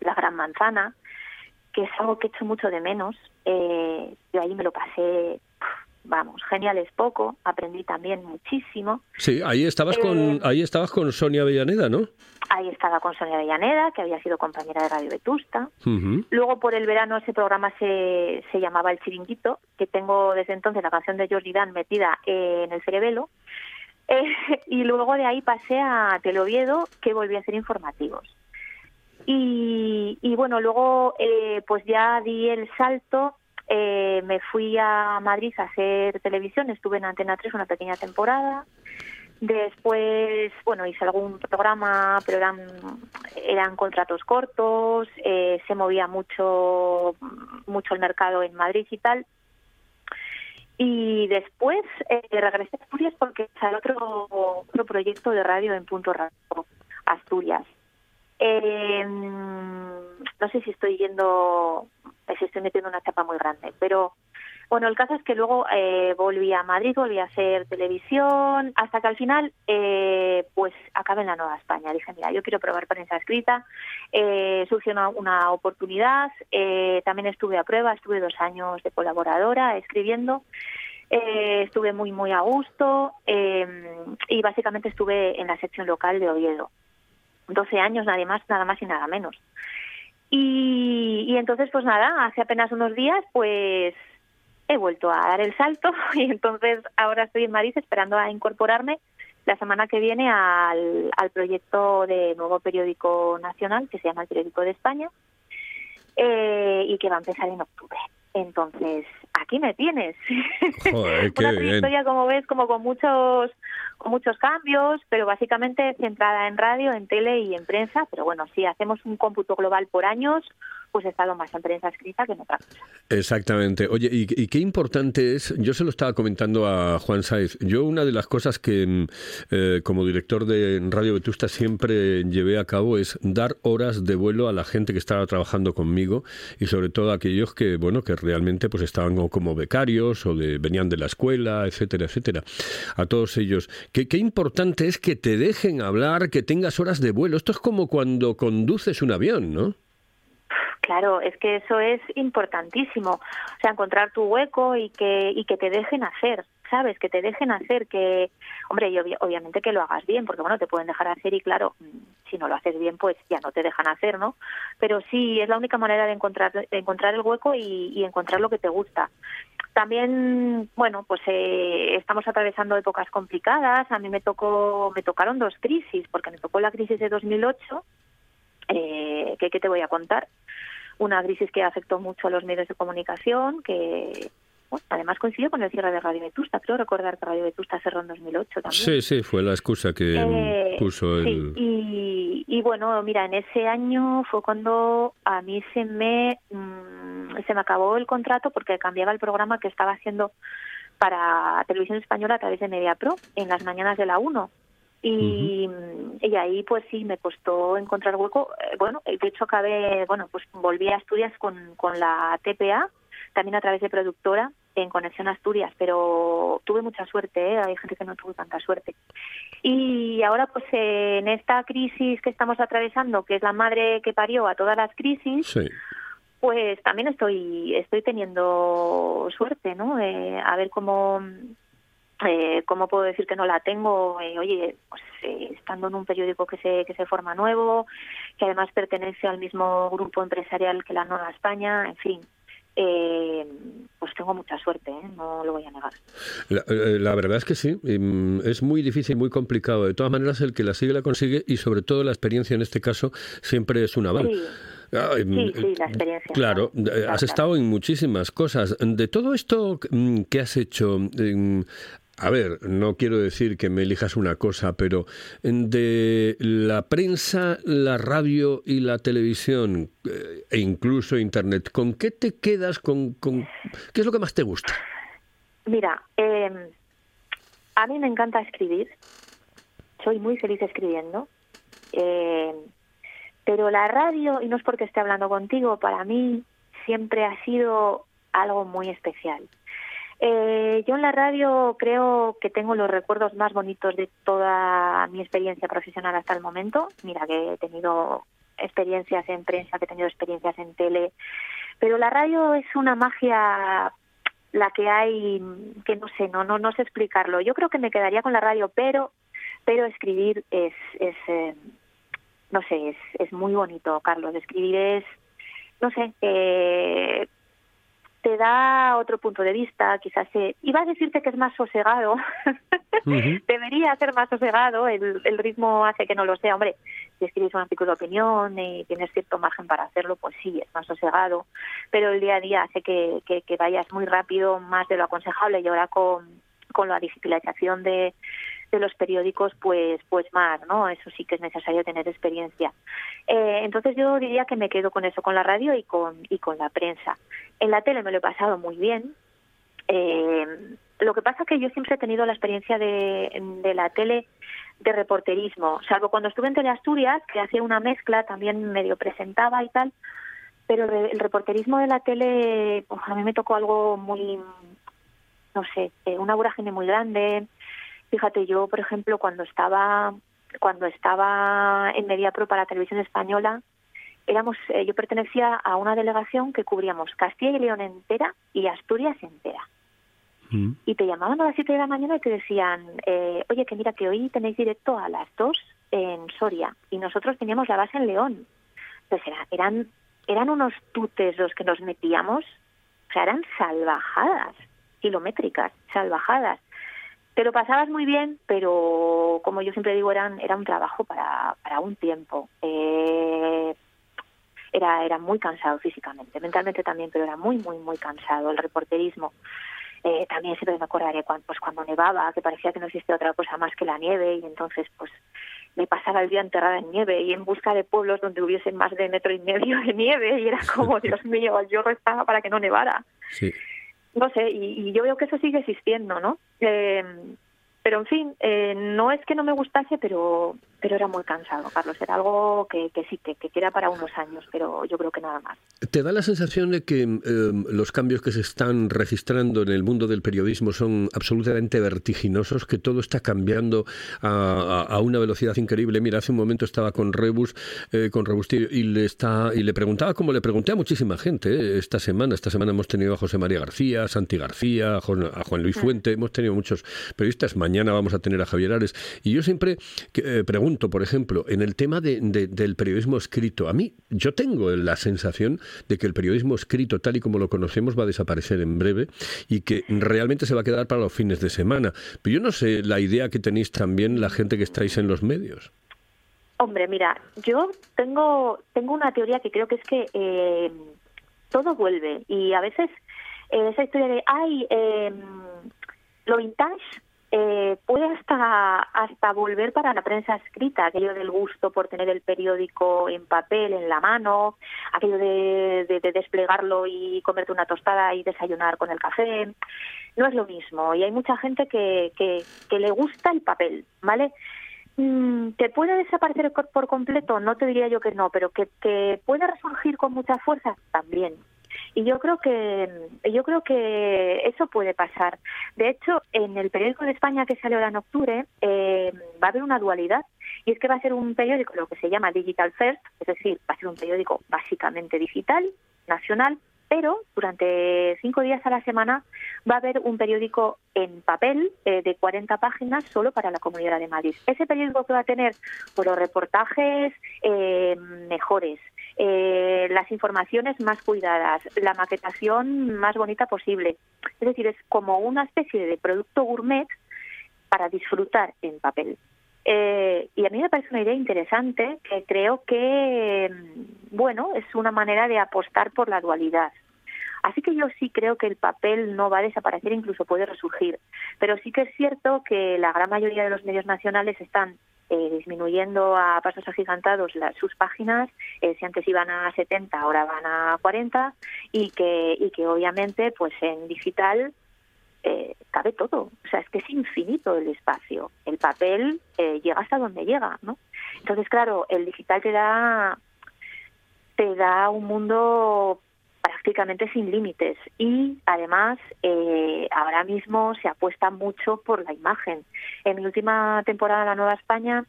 La Gran Manzana, que es algo que echo mucho de menos. Eh, yo ahí me lo pasé vamos, genial es poco, aprendí también muchísimo. Sí, ahí estabas con eh, ahí estabas con Sonia Avellaneda, ¿no? Ahí estaba con Sonia Avellaneda, que había sido compañera de Radio Vetusta. Luego por el verano ese programa se, se llamaba El Chiringuito, que tengo desde entonces la canción de Jordi Dan metida en el cerebelo. Eh, y luego de ahí pasé a Teloviedo, que volví a hacer informativos. Y, y bueno, luego eh, pues ya di el salto eh, me fui a Madrid a hacer televisión, estuve en Antena 3 una pequeña temporada. Después, bueno, hice algún programa, pero eran, eran contratos cortos, eh, se movía mucho, mucho el mercado en Madrid y tal. Y después eh, regresé a Asturias porque el otro, otro proyecto de radio en Punto Radio Asturias. Eh, no sé si estoy yendo, si estoy metiendo una chapa muy grande, pero bueno, el caso es que luego eh, volví a Madrid, volví a hacer televisión, hasta que al final, eh, pues acabé en la Nueva España. Dije, mira, yo quiero probar prensa escrita. Eh, surgió una, oportunidad, eh, también estuve a prueba, estuve dos años de colaboradora escribiendo. Estuve muy, muy a gusto y básicamente estuve en la sección local de Oviedo. 12 años, nada más, nada más y nada menos. Y, entonces, pues nada, hace apenas unos días, pues he vuelto a dar el salto y entonces ahora estoy en Madrid esperando a incorporarme la semana que viene al, al proyecto de nuevo periódico nacional que se llama el Periódico de España eh, y que va a empezar en octubre. Entonces, aquí me tienes. Joder, Una trayectoria, como ves, como con muchos con muchos cambios, pero básicamente centrada en radio, en tele y en prensa. Pero bueno, si hacemos un cómputo global por años, pues he estado más en prensa escrita que en otra cosa. Exactamente. Oye, y, qué importante es, yo se lo estaba comentando a Juan Saiz, yo una de las cosas que mm, eh, como director de Radio Vetusta siempre llevé a cabo es dar horas de vuelo a la gente que estaba trabajando conmigo y sobre todo a aquellos que, bueno, que realmente pues estaban como becarios o de, venían de la escuela, etcétera, etcétera. A todos ellos. Qué, qué importante es que te dejen hablar, que tengas horas de vuelo. Esto es como cuando conduces un avión, ¿no? Claro, es que eso es importantísimo. O sea, encontrar tu hueco y que, y que te dejen hacer, ¿sabes? Que te dejen hacer, que, hombre, y obviamente que lo hagas bien, porque bueno, te pueden dejar hacer y claro, si no lo haces bien, pues ya no te dejan hacer, ¿no? Pero sí, es la única manera de encontrar, de encontrar el hueco y, encontrar lo que te gusta. También, bueno, pues eh, estamos atravesando épocas complicadas. A mí me tocó, me tocaron dos crisis, porque me tocó la crisis de 2008, eh, qué te voy a contar. Una crisis que afectó mucho a los medios de comunicación, que además coincidió con el cierre de Radio Vetusta. Creo recordar que Radio Vetusta cerró en 2008 también. Sí, sí, fue la excusa que Eh, puso el... Sí, y, y bueno, mira, en ese año fue cuando a mí se me, mm, se me acabó el contrato porque cambiaba el programa que estaba haciendo para Televisión Española a través de MediaPro en las mañanas de la 1. Y, y ahí pues sí me costó encontrar hueco Eh, bueno de hecho acabé bueno pues volví a Asturias con, con la TPA también a través de productora en Conexión Asturias pero tuve mucha suerte ¿eh? hay gente que no tuvo tanta suerte y ahora pues eh, en esta crisis que estamos atravesando que es la madre que parió a todas las crisis Sí. pues también estoy estoy teniendo suerte no Eh, a ver cómo eh, cómo puedo decir que no la tengo Eh, oye pues eh, estando en un periódico que se que se forma nuevo que además pertenece al mismo grupo empresarial que la Nueva España en fin eh, pues tengo mucha suerte no lo voy a negar La, la verdad es que sí, mm, es muy difícil, muy complicado. De todas maneras, el que la sigue la consigue y sobre todo la experiencia en este caso siempre es un aval. Sí. Ah, sí mm, sí la experiencia Claro, has estado en muchísimas cosas. De todo esto mm, que has hecho, mm, a ver, no quiero decir que me elijas una cosa, pero de la prensa, la radio y la televisión eh, e incluso Internet, ¿con qué te quedas? Con, con- ¿Qué es lo que más te gusta? Mira, eh, a mí me encanta escribir. Soy muy feliz escribiendo. Eh, pero la radio, y no es porque esté hablando contigo, para mí siempre ha sido algo muy especial. Eh, yo en la radio creo que tengo los recuerdos más bonitos de toda mi experiencia profesional hasta el momento. Mira que he tenido experiencias en prensa, que he tenido experiencias en tele, pero la radio es una magia la que hay que no sé, no no no sé explicarlo. Yo creo que me quedaría con la radio, pero pero escribir es es eh, no sé, es es muy bonito, Carlos. Escribir es no sé, eh, te da otro punto de vista, quizás eh, iba a decirte que es más sosegado, debería ser más sosegado, el, el ritmo hace que no lo sea, hombre, si escribes un artículo de opinión y tienes cierto margen para hacerlo, pues sí, es más sosegado, pero el día a día hace que, que, que vayas muy rápido, más de lo aconsejable y ahora con, con la digitalización de, de los periódicos, pues, pues más, ¿no? Eso sí que es necesario tener experiencia. Eh, entonces yo diría que me quedo con eso, con la radio y con, y con la prensa. En la tele me lo he pasado muy bien. Eh, lo que pasa que yo siempre he tenido la experiencia de, la tele de reporterismo, salvo cuando estuve en Teleasturias, que hacía una mezcla, también medio presentaba y tal, pero el reporterismo de la tele, pues, a mí me tocó algo muy, no sé, eh, una vorágine muy grande. Fíjate, yo, por ejemplo, cuando estaba cuando estaba en Mediapro para Televisión Española, éramos eh, yo pertenecía a una delegación que cubríamos Castilla y León entera y Asturias entera. Y te llamaban a las 7 de la mañana y te decían, eh, oye, que mira, que hoy tenéis directo a las 2 en Soria y nosotros teníamos la base en León. Entonces era- eran, eran unos tutes los que nos metíamos, o sea, eran salvajadas, kilométricas, salvajadas. Te lo pasabas muy bien, pero como yo siempre digo, eran, era un trabajo para, para un tiempo. Eh, era, era muy cansado físicamente, mentalmente también, pero era muy, muy, muy cansado el reporterismo. Eh, también siempre me acordaré cuando, pues cuando nevaba, que parecía que no existía otra cosa más que la nieve, y entonces pues me pasaba el día enterrada en nieve y en busca de pueblos donde hubiese más de metro y medio de nieve, y era como, Dios mío, yo rezaba para que no nevara Sí. No sé, y, y yo veo que eso sigue existiendo, ¿no? Eh, pero en fin, eh, no es que no me gustase, pero pero era muy cansado, Carlos. Era algo que, sí, que, que queda para unos años, pero yo creo que nada más. ¿Te da la sensación de que em, los cambios que se están registrando en el mundo del periodismo son absolutamente vertiginosos, que todo está cambiando a, una velocidad increíble? Mira, hace un momento estaba con Rebus, eh, con Rebustillo, y le, está, y le preguntaba, como le pregunté a muchísima gente eh, esta semana. Esta semana hemos tenido a José María García, a Santi García, a Juan, Luis Fuente, hemos tenido muchos periodistas. Mañana vamos a tener a Javier Ares. Y yo siempre eh, por ejemplo, en el tema del periodismo escrito, a mí yo tengo la sensación de que el periodismo escrito tal y como lo conocemos va a desaparecer en breve y que realmente se va a quedar para los fines de semana. Pero yo no sé la idea que tenéis también la gente que estáis en los medios. Hombre, mira, yo tengo, tengo una teoría que creo que es que eh, todo vuelve y a veces eh, esa historia de, ay, eh, lo vintage eh, puede hasta, hasta volver para la prensa escrita, aquello del gusto por tener el periódico en papel, en la mano, aquello de, desplegarlo y comerte una tostada y desayunar con el café. No es lo mismo y hay mucha gente que, que, le gusta el papel, ¿vale? Mm, ¿Te puede desaparecer por completo? No te diría yo que no, pero que, que puede resurgir con mucha fuerza también y yo creo que yo creo que eso puede pasar. De hecho en el periódico de España que sale ahora en octubre eh, va a haber una dualidad. Y es que va a ser un periódico lo que se llama digital first es decir va a ser un periódico básicamente digital nacional pero durante cinco días a la semana va a haber un periódico en papel eh, de 40 páginas solo para la Comunidad de Madrid. Ese periódico que va a tener por los reportajes eh, mejores, eh, las informaciones más cuidadas, la maquetación más bonita posible. Es decir, es como una especie de producto gourmet para disfrutar en papel. Eh, y a mí me parece una idea interesante que creo que, mm, bueno, es una manera de apostar por la dualidad. Así que yo sí creo que el papel no va a desaparecer, incluso puede resurgir. Pero sí que es cierto que la gran mayoría de los medios nacionales están eh, disminuyendo a pasos agigantados las, sus páginas, eh, si antes iban a 70, ahora van a 40, y que, y que obviamente pues en digital eh, cabe todo. O sea, es que es infinito el espacio. El papel llega hasta donde llega, ¿no? Entonces, claro, el digital te da, te da un mundo prácticamente sin límites y además eh, ahora mismo se apuesta mucho por la imagen. En mi última temporada de la Nueva España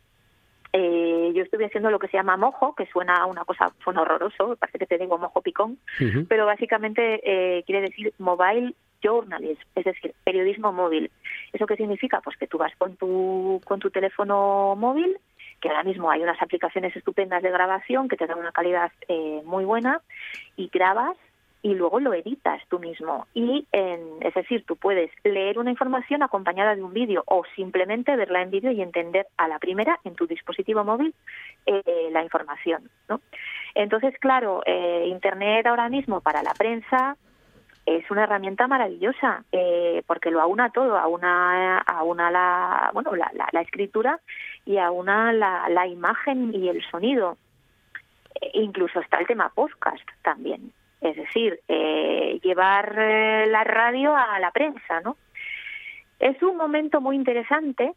eh, yo estuve haciendo lo que se llama mojo, que suena a una cosa, suena horroroso, parece que te digo mojo picón, pero básicamente eh, quiere decir mobile journalism, es decir, periodismo móvil. ¿Eso qué significa? Pues que tú vas con tu, con tu teléfono móvil, que ahora mismo hay unas aplicaciones estupendas de grabación que te dan una calidad eh, muy buena, y grabas y luego lo editas tú mismo. Y, es decir, tú puedes leer una información acompañada de un vídeo o simplemente verla en vídeo y entender a la primera en tu dispositivo móvil eh, la información. ¿no? Entonces, claro, eh, Internet ahora mismo para la prensa es una herramienta maravillosa eh, porque lo aúna todo, aúna, aúna la, bueno, la, la, escritura y aúna la, la imagen y el sonido. E incluso está el tema podcast también es decir, eh, llevar eh, la radio a la prensa, ¿no? Es un momento muy interesante,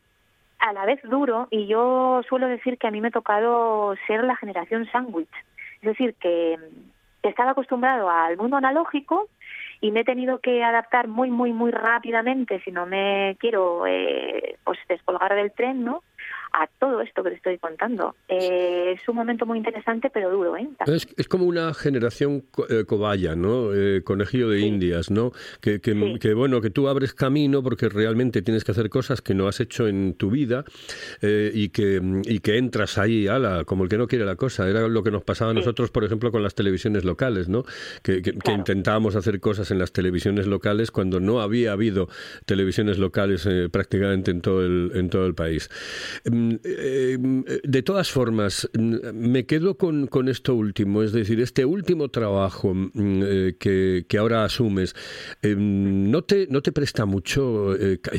a la vez duro, y yo suelo decir que a mí me ha tocado ser la generación sándwich, es decir, que, estaba acostumbrado al mundo analógico y me he tenido que adaptar muy, muy, muy rápidamente si no me quiero eh, pues descolgar del tren, ¿no? A todo esto que te estoy contando. Eh, es un momento muy interesante, pero duro. ¿eh? Es, es como una generación eh, cobaya, ¿no? Conejillo de indias, ¿no? Que, que, bueno, que tú abres camino porque realmente tienes que hacer cosas que no has hecho en tu vida y, que, y que entras ahí, ala, como el que no quiere la cosa. Era lo que nos pasaba a nosotros, por ejemplo, con las televisiones locales, ¿no? Que, que, intentábamos hacer cosas en las televisiones locales cuando no había habido televisiones locales prácticamente en todo el, en todo el país. Mm, de todas formas, me quedo con, con, esto último, es decir, este último trabajo mm, eh, que, que, ahora asumes, eh, ¿no, te, ¿no te presta mucho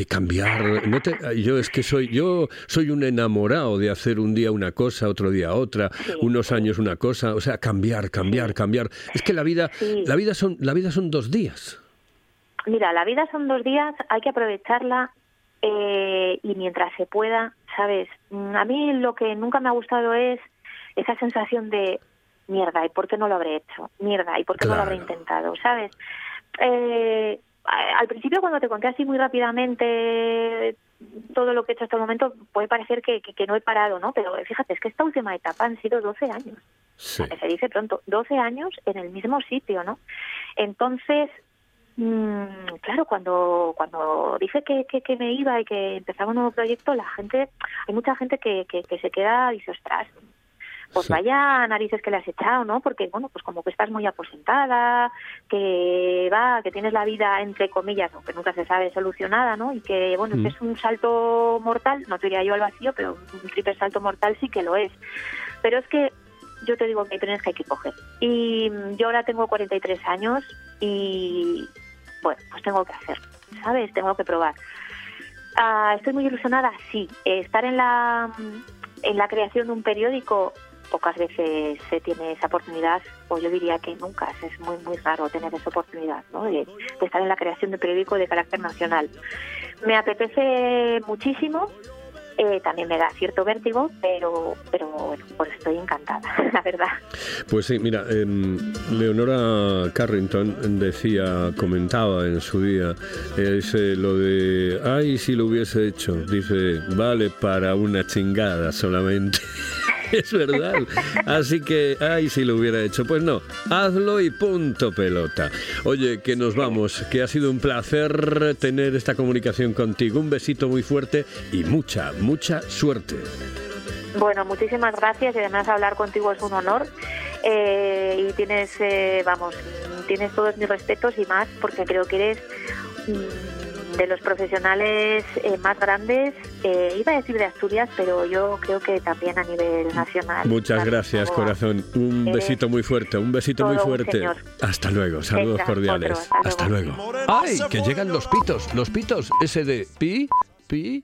cambiar? No te, yo es que soy, yo soy un enamorado de hacer un día una cosa, otro día otra, unos años una cosa, o sea, cambiar, cambiar, cambiar. Es que la vida, la vida son, la vida son dos días. Mira, la vida son dos días, hay que aprovecharla eh, y mientras se pueda, ¿sabes? Mm, a mí lo que nunca me ha gustado es esa sensación de mierda, ¿y por qué no lo habré hecho? Mierda, ¿y por qué no lo habré intentado? ¿Sabes? Eh, al principio cuando te conté así muy rápidamente todo lo que he hecho hasta el momento puede parecer que, que, no he parado, ¿no? Pero fíjate, es que esta última etapa han sido 12 años. Se dice pronto, 12 años en el mismo sitio, ¿no? Entonces, mmm, claro, cuando cuando dije que, que, me iba y que empezaba un nuevo proyecto, la gente, hay mucha gente que, que, que se queda y dice, ostras, pues vaya narices que le has echado, ¿no? Porque, bueno, pues como que estás muy aposentada, que va, que tienes la vida, entre comillas, aunque nunca se sabe, solucionada, ¿no? Y que, bueno, mm. es un salto mortal, no te diría yo al vacío, pero un triple salto mortal sí que lo es. Pero es que yo te digo que hay trenes que hay que coger. Y yo ahora tengo 43 años y, bueno, pues tengo que hacer, ¿sabes? Tengo que probar. Ah, estoy muy ilusionada, sí. estar en la en la creación de un periódico pocas veces se tiene esa oportunidad, o yo diría que nunca, es muy, muy raro tener esa oportunidad ¿no? de, estar en la creación de un periódico de carácter nacional. Me apetece muchísimo, eh, también me da cierto vértigo, pero, pero bueno, pues estoy encantada, la verdad. Pues sí, mira, em, Leonora Carrington decía, comentaba en su día, es lo de, ay, si lo hubiese hecho, dice, vale para una chingada solamente. es verdad. Así que, ay, si lo hubiera hecho. Pues no, hazlo y punto pelota. Oye, que nos vamos, que ha sido un placer tener esta comunicación contigo. Un besito muy fuerte y mucha, mucha suerte. Bueno, muchísimas gracias y además hablar contigo es un honor. Eh, y tienes, eh, vamos, tienes todos mis respetos y más porque creo que eres de los profesionales eh, más grandes, eh, iba a decir de Asturias, pero yo creo que también a nivel nacional. Muchas gracias, corazón. Un besito muy fuerte, un besito muy fuerte. Hasta luego, saludos cordiales. hasta, luego. ¡Ay! Que llegan los pitos, los pitos, ese de pi, pi.